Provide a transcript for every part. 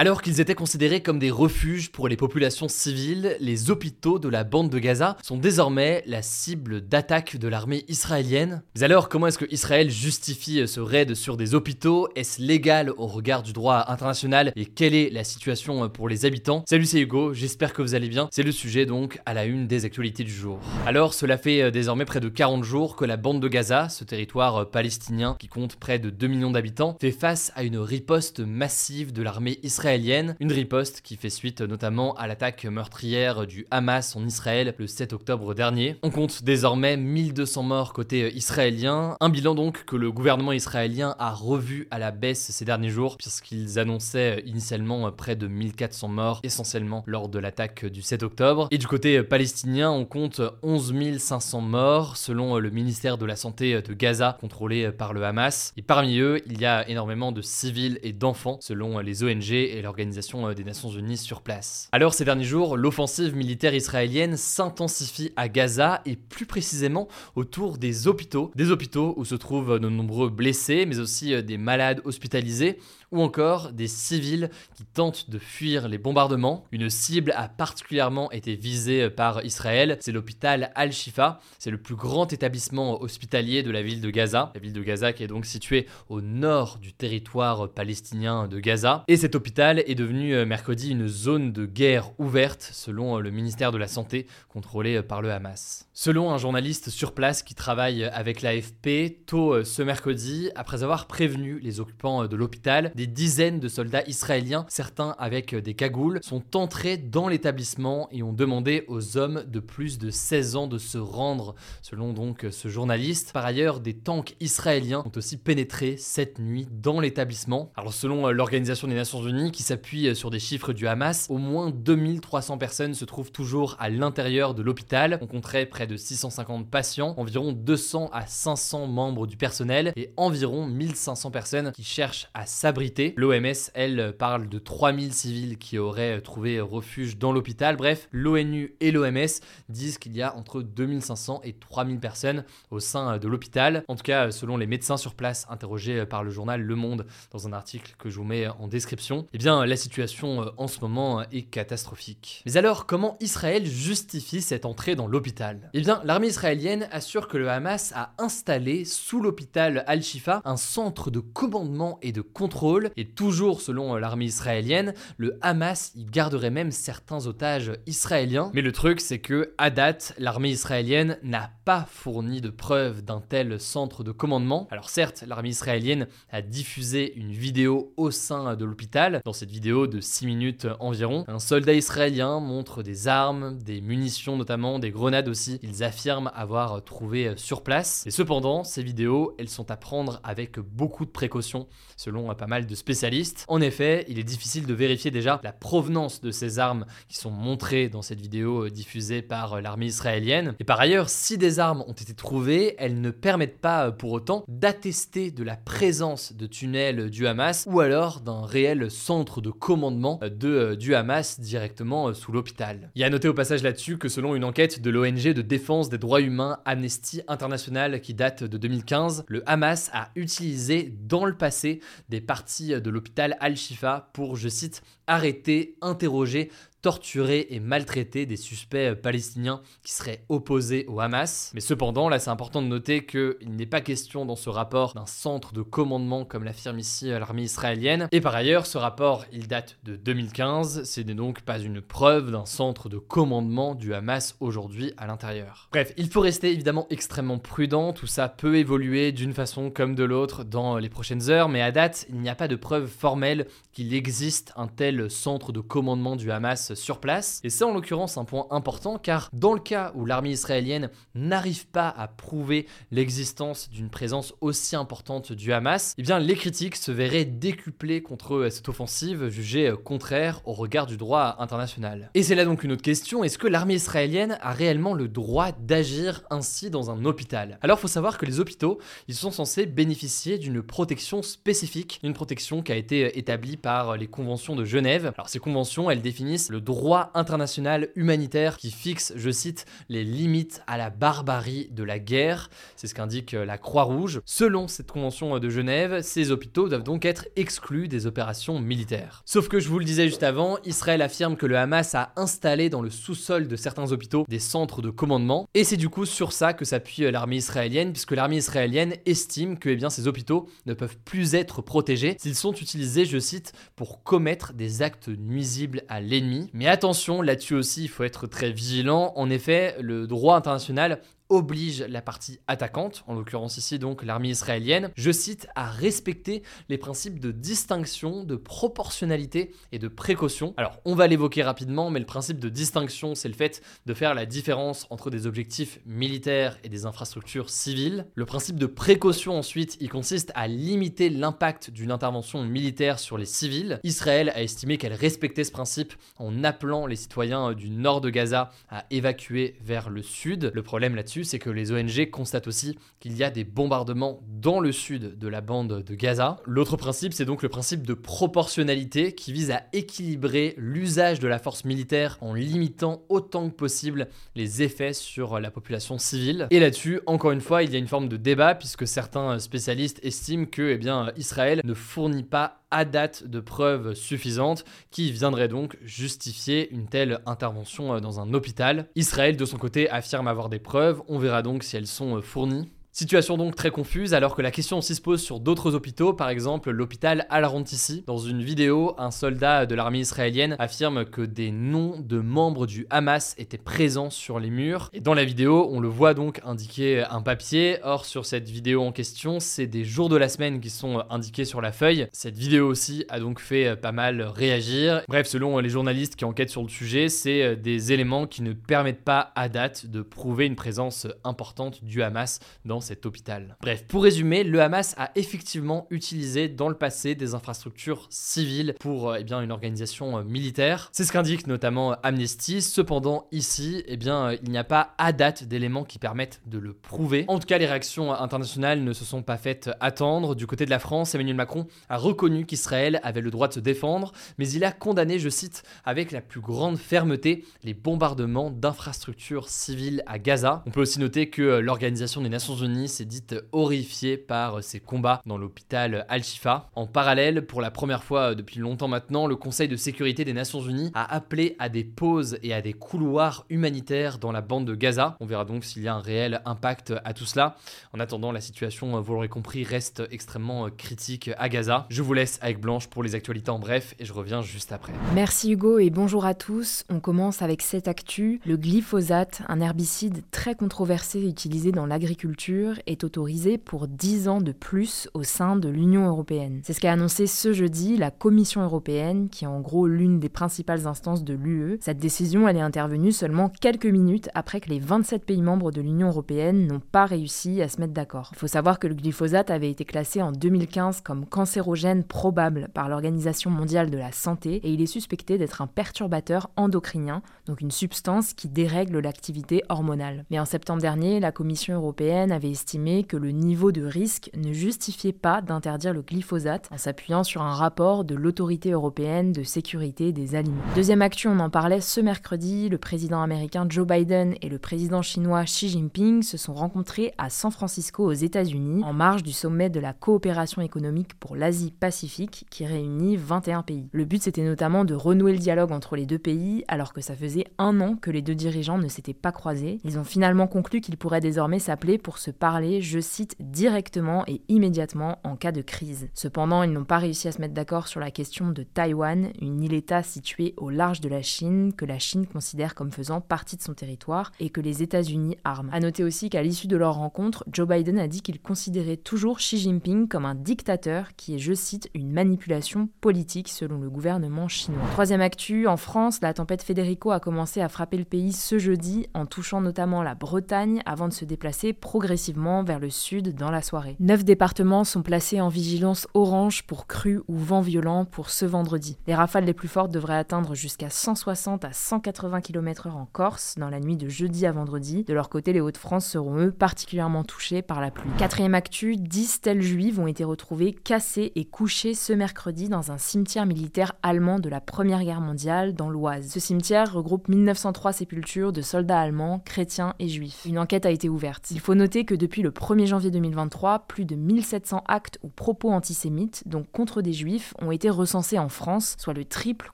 Alors qu'ils étaient considérés comme des refuges pour les populations civiles, les hôpitaux de la bande de Gaza sont désormais la cible d'attaque de l'armée israélienne. Mais alors, comment est-ce que Israël justifie ce raid sur des hôpitaux? Est-ce légal au regard du droit international? Et quelle est la situation pour les habitants? Salut, c'est Hugo, j'espère que vous allez bien. C'est le sujet donc à la une des actualités du jour. Alors, cela fait euh, désormais près de 40 jours que la bande de Gaza, ce territoire euh, palestinien qui compte près de 2 millions d'habitants, fait face à une riposte massive de l'armée israélienne une riposte qui fait suite notamment à l'attaque meurtrière du Hamas en Israël le 7 octobre dernier. On compte désormais 1200 morts côté israélien, un bilan donc que le gouvernement israélien a revu à la baisse ces derniers jours puisqu'ils annonçaient initialement près de 1400 morts essentiellement lors de l'attaque du 7 octobre. Et du côté palestinien, on compte 11 500 morts selon le ministère de la Santé de Gaza contrôlé par le Hamas. Et parmi eux, il y a énormément de civils et d'enfants selon les ONG et l'Organisation euh, des Nations Unies sur place. Alors ces derniers jours, l'offensive militaire israélienne s'intensifie à Gaza et plus précisément autour des hôpitaux, des hôpitaux où se trouvent de nombreux blessés mais aussi euh, des malades hospitalisés ou encore des civils qui tentent de fuir les bombardements. Une cible a particulièrement été visée par Israël, c'est l'hôpital Al-Shifa, c'est le plus grand établissement hospitalier de la ville de Gaza, la ville de Gaza qui est donc située au nord du territoire palestinien de Gaza. Et cet hôpital est devenu euh, mercredi une zone de guerre ouverte selon euh, le ministère de la Santé contrôlé euh, par le Hamas. Selon un journaliste sur place qui travaille avec l'AFP, tôt ce mercredi, après avoir prévenu les occupants de l'hôpital, des dizaines de soldats israéliens, certains avec des cagoules, sont entrés dans l'établissement et ont demandé aux hommes de plus de 16 ans de se rendre, selon donc ce journaliste. Par ailleurs, des tanks israéliens ont aussi pénétré cette nuit dans l'établissement. Alors selon euh, l'Organisation des Nations Unies, qui s'appuie sur des chiffres du Hamas, au moins 2300 personnes se trouvent toujours à l'intérieur de l'hôpital. On compterait près de 650 patients, environ 200 à 500 membres du personnel et environ 1500 personnes qui cherchent à s'abriter L'OMS, elle, parle de 3000 civils qui auraient trouvé refuge dans l'hôpital. Bref, l'ONU et l'OMS disent qu'il y a entre 2500 et 3000 personnes au sein de l'hôpital. En tout cas, selon les médecins sur place interrogés par le journal Le Monde dans un article que je vous mets en description, eh bien, la situation euh, en ce moment est catastrophique. Mais alors, comment Israël justifie cette entrée dans l'hôpital? Eh bien, l'armée israélienne assure que le Hamas a installé sous l'hôpital Al-Shifa un centre de commandement et de contrôle et toujours selon euh, l'armée israélienne, le Hamas y garderait même certains otages israéliens. Mais le truc, c'est que à date, l'armée israélienne n'a pas fourni de preuves d'un tel centre de commandement. Alors certes, l'armée israélienne a diffusé une vidéo au sein de l'hôpital. Dans cette vidéo de 6 minutes environ, un soldat israélien montre des armes, des munitions notamment, des grenades aussi. Ils affirment avoir trouvé sur place. Et cependant, ces vidéos, elles sont à prendre avec beaucoup de précautions, selon pas mal spécialistes. En effet, il est difficile de vérifier déjà la provenance de ces armes qui sont montrées dans cette vidéo euh, diffusée par euh, l'armée israélienne. Et par ailleurs, si des armes ont été trouvées, elles ne permettent pas euh, pour autant d'attester de la présence de tunnels du Hamas ou alors d'un réel centre de commandement de, du Hamas directement sous l'hôpital. Il y a à noter au passage là-dessus que selon une enquête de l'ONG de défense des droits humains Amnesty International qui date de 2015, le Hamas a utilisé dans le passé des parties de l'hôpital Al-Shifa pour, je cite, arrêter, interroger, torturer et maltraiter des suspects palestiniens qui seraient opposés au Hamas. Mais cependant, là c'est important de noter qu'il n'est pas question dans ce rapport d'un centre de commandement comme l'affirme ici l'armée israélienne. Et par ailleurs, ce rapport, il date de 2015, ce n'est donc pas une preuve d'un centre de commandement du Hamas aujourd'hui à l'intérieur. Bref, il faut rester évidemment extrêmement prudent, tout ça peut évoluer d'une façon comme de l'autre dans les prochaines heures, mais à date, il n'y a pas de preuve formelle qu'il existe un tel centre de commandement du Hamas sur place. Et c'est en l'occurrence un point important car dans le cas où l'armée israélienne n'arrive pas à prouver l'existence d'une présence aussi importante du Hamas, eh bien les critiques se verraient décuplées contre cette offensive jugée contraire au regard du droit international. Et c'est là donc une autre question, est-ce que l'armée israélienne a réellement le droit d'agir ainsi dans un hôpital? Alors il faut savoir que les hôpitaux, ils sont censés bénéficier d'une protection spécifique, une protection qui a été établie par les conventions de Genève. Alors ces conventions, elles définissent le droit international humanitaire qui fixe, je cite, les limites à la barbarie de la guerre. C'est ce qu'indique la Croix-Rouge. Selon cette convention de Genève, ces hôpitaux doivent donc être exclus des opérations militaires. Sauf que je vous le disais juste avant, Israël affirme que le Hamas a installé dans le sous-sol de certains hôpitaux des centres de commandement, et c'est du coup sur ça que s'appuie l'armée israélienne, puisque l'armée israélienne estime que eh bien, ces hôpitaux ne peuvent plus être protégés s'ils sont utilisés, je cite, pour commettre des actes nuisibles à l'ennemi. Mais attention, là-dessus aussi, il faut être très vigilant. En effet, le droit international oblige la partie attaquante, en l'occurrence ici donc l'armée israélienne, je cite, à respecter les principes de distinction, de proportionnalité et de précaution. Alors on va l'évoquer rapidement, mais le principe de distinction, c'est le fait de faire la différence entre des objectifs militaires et des infrastructures civiles. Le principe de précaution ensuite, il consiste à limiter l'impact d'une intervention militaire sur les civils. Israël a estimé qu'elle respectait ce principe en appelant les citoyens du nord de Gaza à évacuer vers le sud. Le problème c'est que les ONG constatent aussi qu'il y a des bombardements dans le sud de la bande de Gaza. L'autre principe, c'est donc le principe de proportionnalité qui vise à équilibrer l'usage de la force militaire en limitant autant que possible les effets sur la population civile. Et là-dessus, encore une fois, il y a une forme de débat puisque certains spécialistes estiment que eh Israël ne fournit pas à date de preuves suffisantes qui viendraient donc justifier une telle intervention euh, dans un hôpital. Israël de son côté affirme avoir des preuves, on verra donc si elles sont euh, fournies. Situation donc très confuse alors que la question aussi se pose sur d'autres hôpitaux, par exemple l'hôpital Al-Rantissi. Dans une vidéo, un soldat de l'armée israélienne affirme que des noms de membres du Hamas étaient présents sur les murs. Et dans la vidéo, on le voit donc indiquer un papier. Or, sur cette vidéo en question, c'est des jours de la semaine qui sont indiqués sur la feuille. Cette vidéo aussi a donc fait pas mal réagir. Bref, selon les journalistes qui enquêtent sur le sujet, c'est des éléments qui ne permettent pas à date de prouver une présence importante du Hamas dans hôpital. Bref, pour résumer, le Hamas a effectivement utilisé dans le passé des infrastructures civiles pour euh, eh bien, une organisation euh, militaire. C'est ce qu'indique notamment Amnesty. Cependant, ici, eh bien, euh, il n'y a pas à date d'éléments qui permettent de le prouver. En tout cas, les réactions internationales ne se sont pas faites attendre. Du côté de la France, Emmanuel Macron a reconnu qu'Israël avait le droit de se défendre, mais il a condamné, je cite, avec la plus grande fermeté, les bombardements d'infrastructures civiles à Gaza. On peut aussi noter que l'Organisation des Nations Unies s'est dite horrifiée par ces combats dans l'hôpital Al-Shifa. En parallèle, pour la première fois depuis longtemps maintenant, le Conseil de sécurité des Nations Unies a appelé à des pauses et à des couloirs humanitaires dans la bande de Gaza. On verra donc s'il y a un réel impact à tout cela. En attendant, la situation, vous l'aurez compris, reste extrêmement critique à Gaza. Je vous laisse avec Blanche pour les actualités en bref et je reviens juste après. Merci Hugo et bonjour à tous. On commence avec cette actu, le glyphosate, un herbicide très controversé utilisé dans l'agriculture est autorisé pour 10 ans de plus au sein de l'Union européenne. C'est ce qu'a annoncé ce jeudi la Commission européenne, qui est en gros l'une des principales instances de l'UE. Cette décision, elle est intervenue seulement quelques minutes après que les 27 pays membres de l'Union européenne n'ont pas réussi à se mettre d'accord. Il faut savoir que le glyphosate avait été classé en 2015 comme cancérogène probable par l'Organisation mondiale de la santé et il est suspecté d'être un perturbateur endocrinien, donc une substance qui dérègle l'activité hormonale. Mais en septembre dernier, la Commission européenne avait estimé que le niveau de risque ne justifiait pas d'interdire le glyphosate en s'appuyant sur un rapport de l'autorité européenne de sécurité des aliments. Deuxième actu, on en parlait ce mercredi, le président américain Joe Biden et le président chinois Xi Jinping se sont rencontrés à San Francisco aux États-Unis en marge du sommet de la coopération économique pour l'Asie-Pacifique qui réunit 21 pays. Le but c'était notamment de renouer le dialogue entre les deux pays alors que ça faisait un an que les deux dirigeants ne s'étaient pas croisés. Ils ont finalement conclu qu'ils pourraient désormais s'appeler pour se parler, je cite, directement et immédiatement en cas de crise. Cependant, ils n'ont pas réussi à se mettre d'accord sur la question de Taïwan, une île-État située au large de la Chine, que la Chine considère comme faisant partie de son territoire et que les États-Unis arment. A noter aussi qu'à l'issue de leur rencontre, Joe Biden a dit qu'il considérait toujours Xi Jinping comme un dictateur qui est, je cite, une manipulation politique selon le gouvernement chinois. Troisième actu, en France, la tempête Federico a commencé à frapper le pays ce jeudi en touchant notamment la Bretagne avant de se déplacer progressivement vers le sud dans la soirée. Neuf départements sont placés en vigilance orange pour crues ou vent violent pour ce vendredi. Les rafales les plus fortes devraient atteindre jusqu'à 160 à 180 km/h en Corse dans la nuit de jeudi à vendredi. De leur côté, les Hauts-de-France seront eux particulièrement touchés par la pluie. Quatrième actu, 10 stèles juives ont été retrouvées cassées et couchées ce mercredi dans un cimetière militaire allemand de la Première Guerre mondiale dans l'Oise. Ce cimetière regroupe 1903 sépultures de soldats allemands, chrétiens et juifs. Une enquête a été ouverte. Il faut noter que depuis le 1er janvier 2023, plus de 1700 actes ou propos antisémites, donc contre des juifs, ont été recensés en France, soit le triple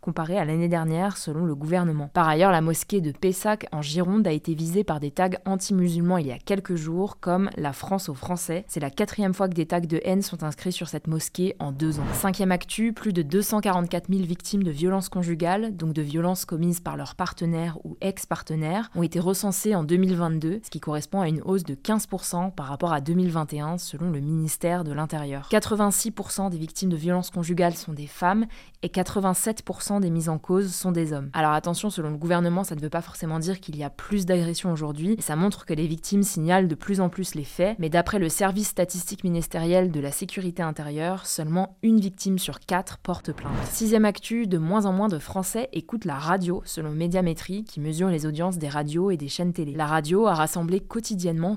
comparé à l'année dernière selon le gouvernement. Par ailleurs, la mosquée de Pessac en Gironde a été visée par des tags anti-musulmans il y a quelques jours, comme La France aux Français. C'est la quatrième fois que des tags de haine sont inscrits sur cette mosquée en deux ans. Cinquième actu, plus de 244 000 victimes de violences conjugales, donc de violences commises par leur partenaire ou ex-partenaire, ont été recensées en 2022, ce qui correspond à une hausse de 15% par rapport à 2021 selon le ministère de l'Intérieur. 86% des victimes de violences conjugales sont des femmes et 87% des mises en cause sont des hommes. Alors attention, selon le gouvernement, ça ne veut pas forcément dire qu'il y a plus d'agressions aujourd'hui, ça montre que les victimes signalent de plus en plus les faits, mais d'après le service statistique ministériel de la sécurité intérieure, seulement une victime sur quatre porte plainte. Sixième actu, de moins en moins de Français écoutent la radio, selon Médiamétrie, qui mesure les audiences des radios et des chaînes télé. La radio a rassemblé quotidiennement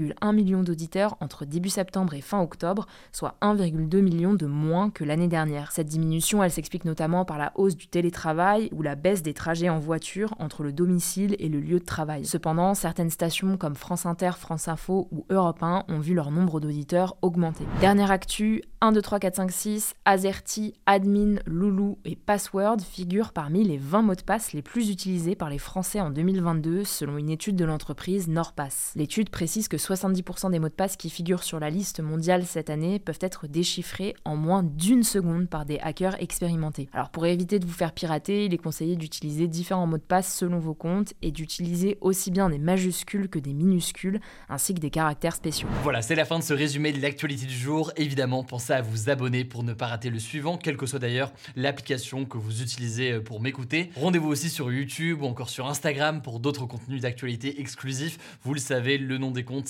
38,1 millions d'auditeurs entre début septembre et fin octobre, soit 1,2 million de moins que l'année dernière. Cette diminution, elle s'explique notamment par la hausse du télétravail ou la baisse des trajets en voiture entre le domicile et le lieu de travail. Cependant, certaines stations comme France Inter, France Info ou Europe 1 ont vu leur nombre d'auditeurs augmenter. Dernière actu, 1, 2, 3, 4, 5, 6, Azerty, Admin, Loulou et Password figurent parmi les 20 mots de passe les plus utilisés par les Français en 2022 selon une étude de l'entreprise NordPass. L'étude précise que 70% des mots de passe qui figurent sur la liste mondiale cette année peuvent être déchiffrés en moins d'une seconde par des hackers expérimentés. Alors pour éviter de vous faire pirater, il est conseillé d'utiliser différents mots de passe selon vos comptes et d'utiliser aussi bien des majuscules que des minuscules ainsi que des caractères spéciaux. Voilà, c'est la fin de ce résumé de l'actualité du jour. Évidemment, pensez à vous abonner pour ne pas rater le suivant, quelle que soit d'ailleurs l'application que vous utilisez euh, pour m'écouter. Rendez-vous aussi sur YouTube ou encore sur Instagram pour d'autres contenus d'actualité exclusifs. Vous le savez, le nom des comptes